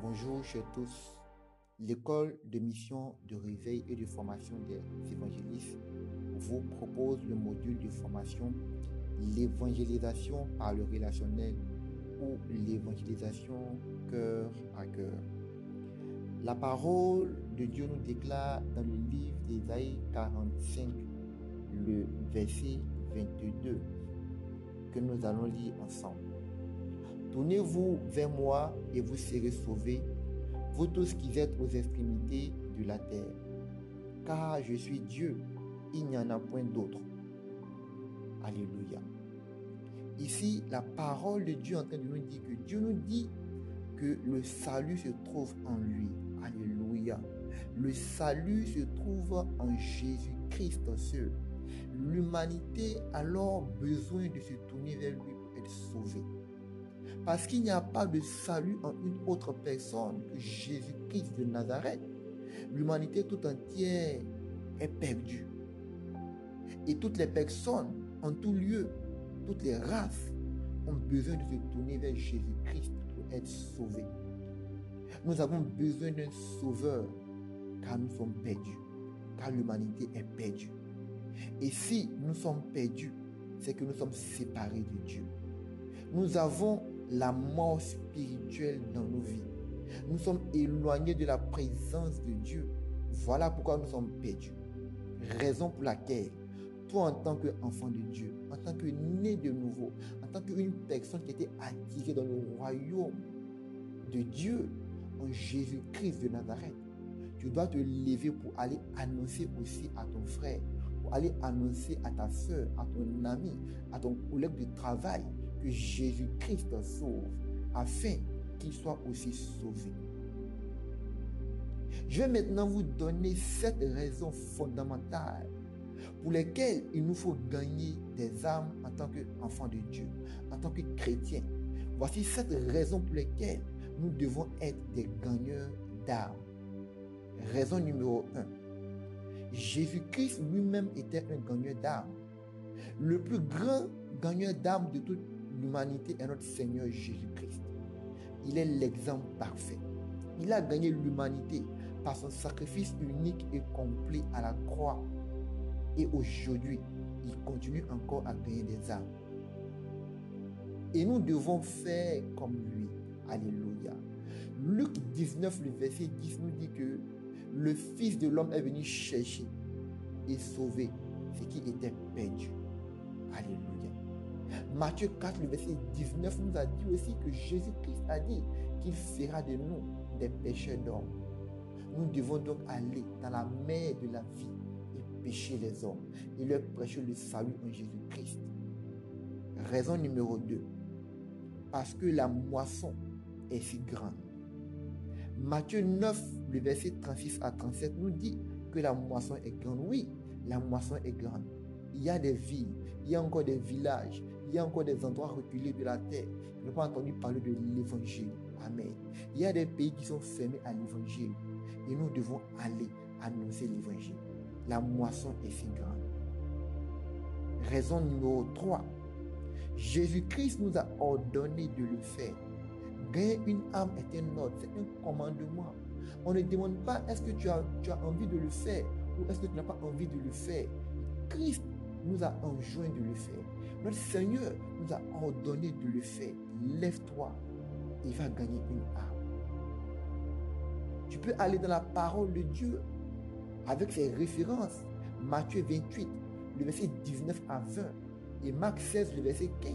Bonjour chers tous. L'école de mission de réveil et de formation des évangélistes vous propose le module de formation l'évangélisation par le relationnel ou l'évangélisation cœur à cœur. La parole de Dieu nous déclare dans le livre d'Ésaïe 45, le verset 22, que nous allons lire ensemble. Tournez-vous vers moi et vous serez sauvés, vous tous qui êtes aux extrémités de la terre. Car je suis Dieu, il n'y en a point d'autre. Alléluia. Ici, la parole de Dieu est en train de nous dire que Dieu nous dit que le salut se trouve en lui. Alléluia. Le salut se trouve en Jésus-Christ seul. L'humanité a alors besoin de se tourner vers lui pour être sauvée. Parce qu'il n'y a pas de salut en une autre personne que Jésus-Christ de Nazareth. L'humanité tout entière est perdue. Et toutes les personnes, en tout lieu, toutes les races, ont besoin de se tourner vers Jésus-Christ pour être sauvées. Nous avons besoin d'un sauveur car nous sommes perdus, car l'humanité est perdue. Et si nous sommes perdus, c'est que nous sommes séparés de Dieu. Nous avons la mort spirituelle dans nos vies. Nous sommes éloignés de la présence de Dieu. Voilà pourquoi nous sommes perdus. Raison pour laquelle, toi en tant qu'enfant de Dieu, en tant que né de nouveau, en tant qu'une personne qui était attirée dans le royaume de Dieu, en Jésus-Christ de Nazareth, tu dois te lever pour aller annoncer aussi à ton frère, pour aller annoncer à ta soeur, à ton ami, à ton collègue de travail que Jésus-Christ sauve, afin qu'il soit aussi sauvé. Je vais maintenant vous donner sept raisons fondamentales pour lesquelles il nous faut gagner des âmes en tant qu'enfants de Dieu, en tant que chrétiens. Voici sept raisons pour lesquelles nous devons être des gagneurs d'âmes. Raison numéro 1. Jésus-Christ lui-même était un gagneur d'âmes. Le plus grand gagneur d'âmes de toute l'humanité est notre Seigneur Jésus-Christ. Il est l'exemple parfait. Il a gagné l'humanité par son sacrifice unique et complet à la croix. Et aujourd'hui, il continue encore à gagner des âmes. Et nous devons faire comme lui. Alléluia. Luc 19, le verset 10 nous dit que le Fils de l'homme est venu chercher et sauver ce qui était perdu. Alléluia. Matthieu 4, le verset 19 nous a dit aussi que Jésus-Christ a dit qu'il fera de nous des pécheurs d'hommes. Nous devons donc aller dans la mer de la vie et pécher les hommes et leur prêcher le salut en Jésus-Christ. Raison numéro 2. Parce que la moisson est si grande. Matthieu 9, le verset 36 à 37 nous dit que la moisson est grande. Oui, la moisson est grande. Il y a des villes, il y a encore des villages, il y a encore des endroits reculés de la terre qui n'ont pas entendu parler de l'évangile. Amen. Il y a des pays qui sont fermés à l'évangile. Et nous devons aller annoncer l'évangile. La moisson est si grande. Raison numéro 3. Jésus-Christ nous a ordonné de le faire. Gagner une âme est un ordre, c'est un commandement. On ne demande pas est-ce que tu as, tu as envie de le faire ou est-ce que tu n'as pas envie de le faire. Christ nous a enjoint de le faire. Notre Seigneur nous a ordonné de le faire. Lève-toi et va gagner une âme. Tu peux aller dans la parole de Dieu avec ses références. Matthieu 28, le verset 19 à 20 et Marc 16, le verset 15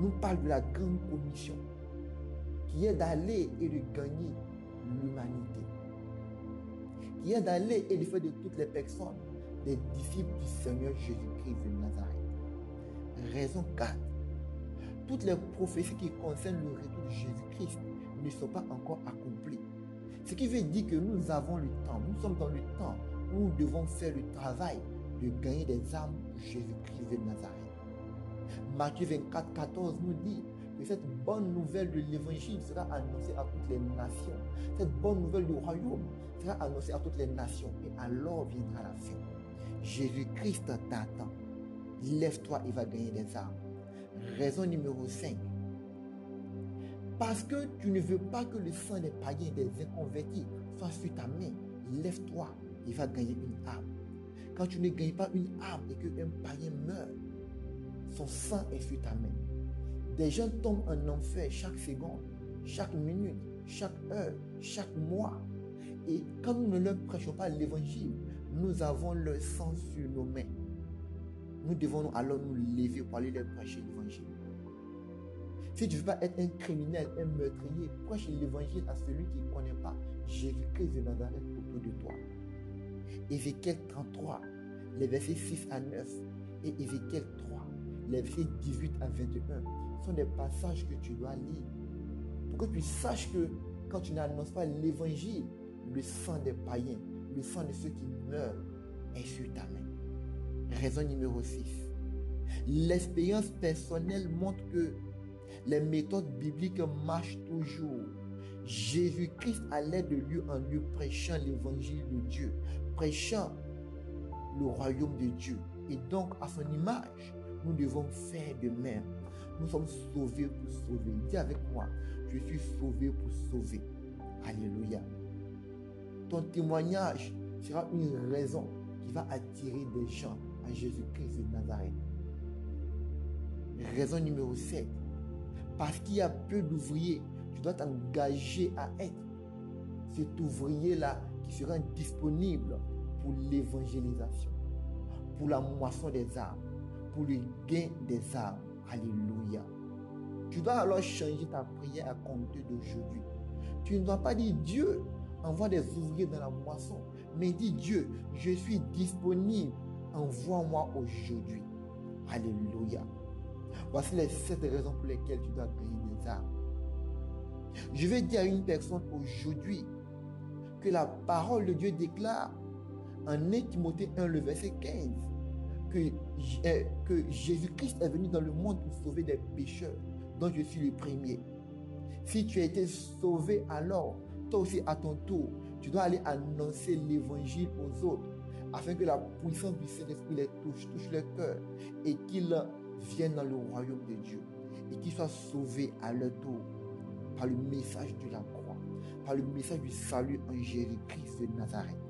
nous parle de la grande commission qui est d'aller et de gagner l'humanité, qui est d'aller et de faire de toutes les personnes des disciples du Seigneur Jésus-Christ de Nazareth. Raison 4. Toutes les prophéties qui concernent le retour de Jésus-Christ ne sont pas encore accomplies. Ce qui veut dire que nous avons le temps, nous sommes dans le temps où nous devons faire le travail de gagner des âmes pour Jésus-Christ de Nazareth. Matthieu 24, 14 nous dit que cette bonne nouvelle de l'évangile sera annoncée à toutes les nations. Cette bonne nouvelle du royaume sera annoncée à toutes les nations. Et alors viendra la fin. Jésus-Christ t'attend. Lève-toi et va gagner des âmes. Raison numéro 5. Parce que tu ne veux pas que le sang des païens, des inconvertis, soit sur ta main. Lève-toi, il va gagner une âme. Quand tu ne gagnes pas une âme et qu'un païen meurt, son sang est sur ta main. Des gens tombent en enfer chaque seconde, chaque minute, chaque heure, chaque mois. Et quand nous ne leur prêchons pas l'évangile, nous avons le sang sur nos mains. Nous devons alors nous lever pour aller leur prêcher l'évangile. Si tu ne veux pas être un criminel, un meurtrier, prêche l'évangile à celui qui ne connaît pas Jésus-Christ de Nazareth autour de toi. Ézéchiel 33, les versets 6 à 9 et Ézéchiel 3, les versets 18 à 21 sont des passages que tu dois lire pour que tu saches que quand tu n'annonces pas l'évangile, le sang des païens, le sang de ceux qui meurent est sur ta main. Raison numéro 6. L'expérience personnelle montre que les méthodes bibliques marchent toujours. Jésus-Christ allait de lieu en lieu prêchant l'évangile de Dieu, prêchant le royaume de Dieu. Et donc, à son image, nous devons faire de même. Nous sommes sauvés pour sauver. Dis avec moi, je suis sauvé pour sauver. Alléluia. Ton témoignage sera une raison qui va attirer des gens à Jésus-Christ de Nazareth. Raison numéro 7. Parce qu'il y a peu d'ouvriers, tu dois t'engager à être cet ouvrier-là qui sera disponible pour l'évangélisation, pour la moisson des âmes, pour le gain des âmes. Alléluia. Tu dois alors changer ta prière à compter d'aujourd'hui. Tu ne dois pas dire Dieu, envoie des ouvriers dans la moisson, mais dis Dieu, je suis disponible, envoie-moi aujourd'hui. Alléluia. Voici les sept raisons pour lesquelles tu dois gagner des âmes. Je vais dire à une personne aujourd'hui que la parole de Dieu déclare en 1 Timothée 1, le verset 15, que, euh, que Jésus-Christ est venu dans le monde pour sauver des pécheurs, dont je suis le premier. Si tu as été sauvé alors, aussi à ton tour, tu dois aller annoncer l'évangile aux autres, afin que la puissance du Saint-Esprit les touche, touche leur cœur, et qu'ils viennent dans le royaume de Dieu, et qu'ils soient sauvés à leur tour par le message de la croix, par le message du salut en Jésus-Christ de Nazareth.